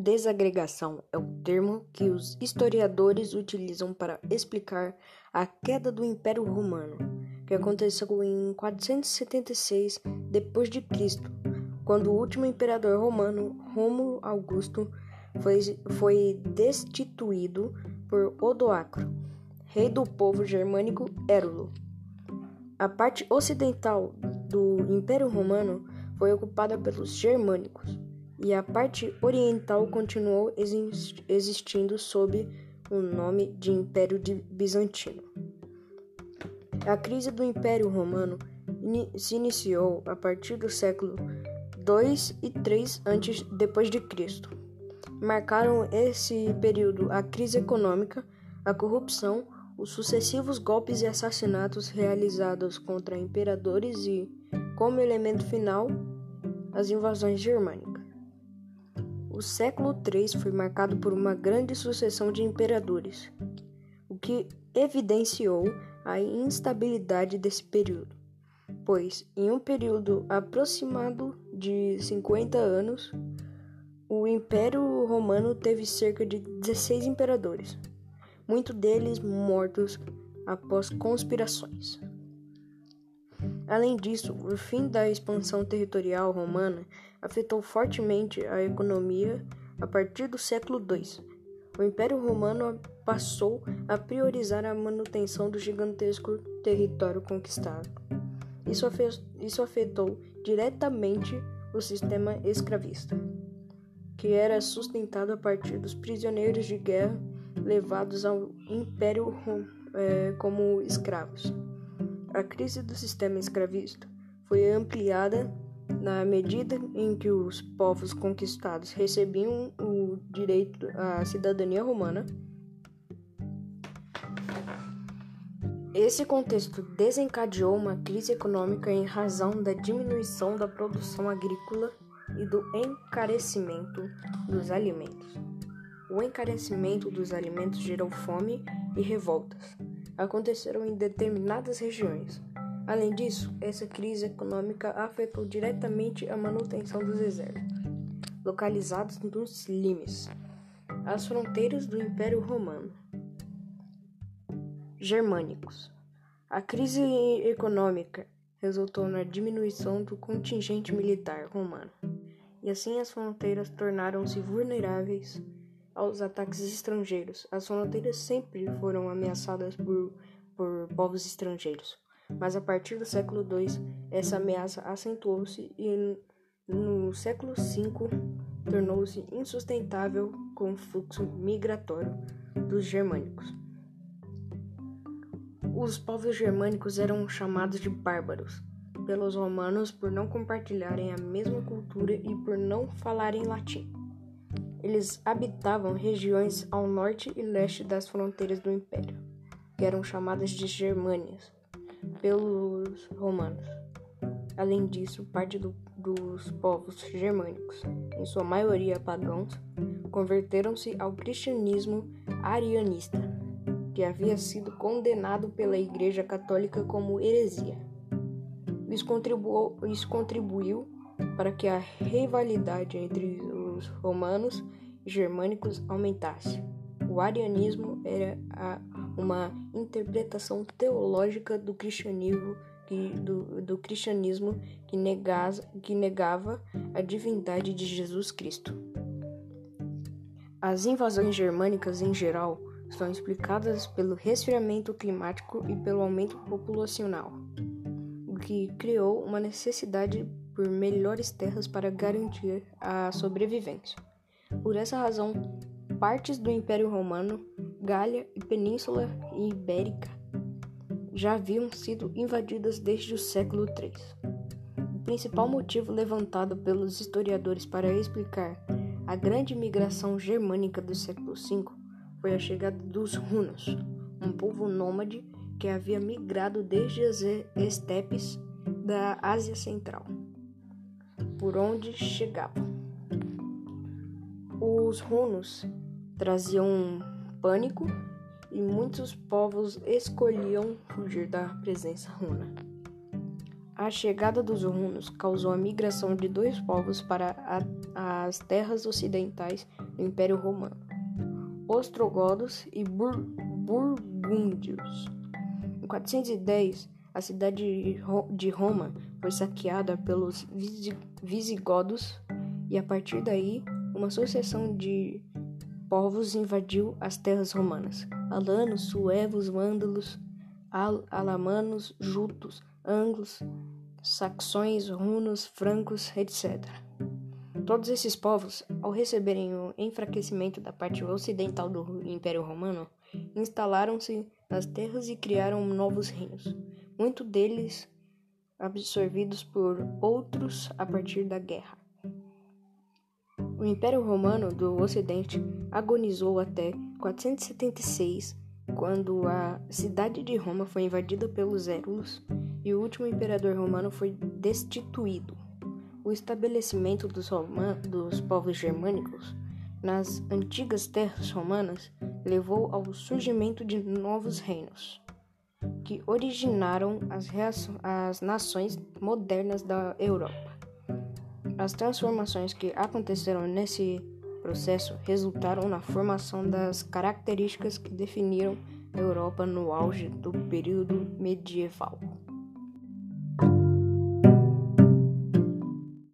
Desagregação é o termo que os historiadores utilizam para explicar a queda do Império Romano, que aconteceu em 476 d.C., quando o último imperador romano, Rômulo Augusto, foi, foi destituído por Odoacro, rei do povo germânico Érulo. A parte ocidental do Império Romano foi ocupada pelos germânicos e a parte oriental continuou existindo sob o nome de Império Bizantino. A crise do Império Romano se iniciou a partir do século 2 e 3 antes depois de Cristo. Marcaram esse período a crise econômica, a corrupção, os sucessivos golpes e assassinatos realizados contra imperadores e, como elemento final, as invasões germânicas. O século III foi marcado por uma grande sucessão de imperadores, o que evidenciou a instabilidade desse período, pois, em um período aproximado de 50 anos, o Império Romano teve cerca de 16 imperadores, muitos deles mortos após conspirações. Além disso, o fim da expansão territorial romana afetou fortemente a economia a partir do século II. O Império Romano passou a priorizar a manutenção do gigantesco território conquistado. Isso, isso afetou diretamente o sistema escravista, que era sustentado a partir dos prisioneiros de guerra levados ao Império é, como escravos. A crise do sistema escravista foi ampliada na medida em que os povos conquistados recebiam o direito à cidadania romana. Esse contexto desencadeou uma crise econômica em razão da diminuição da produção agrícola e do encarecimento dos alimentos. O encarecimento dos alimentos gerou fome e revoltas aconteceram em determinadas regiões. Além disso, essa crise econômica afetou diretamente a manutenção dos exércitos, localizados nos limes, as fronteiras do Império Romano. Germânicos. A crise econômica resultou na diminuição do contingente militar romano, e assim as fronteiras tornaram-se vulneráveis aos ataques estrangeiros. As fronteiras sempre foram ameaçadas por, por povos estrangeiros, mas a partir do século II essa ameaça acentuou-se e no século V tornou-se insustentável com o fluxo migratório dos germânicos. Os povos germânicos eram chamados de bárbaros pelos romanos por não compartilharem a mesma cultura e por não falarem latim. Eles habitavam regiões ao norte e leste das fronteiras do império, que eram chamadas de Germânias pelos romanos. Além disso, parte do, dos povos germânicos, em sua maioria pagãos, converteram-se ao cristianismo arianista, que havia sido condenado pela Igreja Católica como heresia. Isso contribuiu, isso contribuiu para que a rivalidade entre os romanos e germânicos aumentasse. O arianismo era a, uma interpretação teológica do cristianismo que, do, do cristianismo que, negaz, que negava a divindade de Jesus Cristo. As invasões germânicas em geral são explicadas pelo resfriamento climático e pelo aumento populacional, o que criou uma necessidade por melhores terras para garantir a sobrevivência. Por essa razão, partes do Império Romano, Gália e Península Ibérica já haviam sido invadidas desde o século III. O principal motivo levantado pelos historiadores para explicar a grande migração germânica do século V foi a chegada dos hunos, um povo nômade que havia migrado desde as estepes da Ásia Central por onde chegavam. Os runos traziam pânico e muitos povos escolhiam fugir da presença runa. A chegada dos hunos causou a migração de dois povos para a, as terras ocidentais do Império Romano: ostrogodos e bur burgúndios. Em 410, a cidade de Roma foi saqueada pelos visigodos e a partir daí uma sucessão de povos invadiu as terras romanas: alanos, suevos, vândalos, al alamanos, jutos, anglos, saxões, runos, francos, etc. Todos esses povos, ao receberem o enfraquecimento da parte ocidental do Império Romano, instalaram-se nas terras e criaram novos reinos, muitos deles absorvidos por outros a partir da guerra. O Império Romano do Ocidente agonizou até 476, quando a cidade de Roma foi invadida pelos Érulos e o último imperador romano foi destituído. O estabelecimento dos, dos povos germânicos nas antigas terras romanas levou ao surgimento de novos reinos, que originaram as, as nações modernas da Europa. As transformações que aconteceram nesse processo resultaram na formação das características que definiram a Europa no auge do período medieval.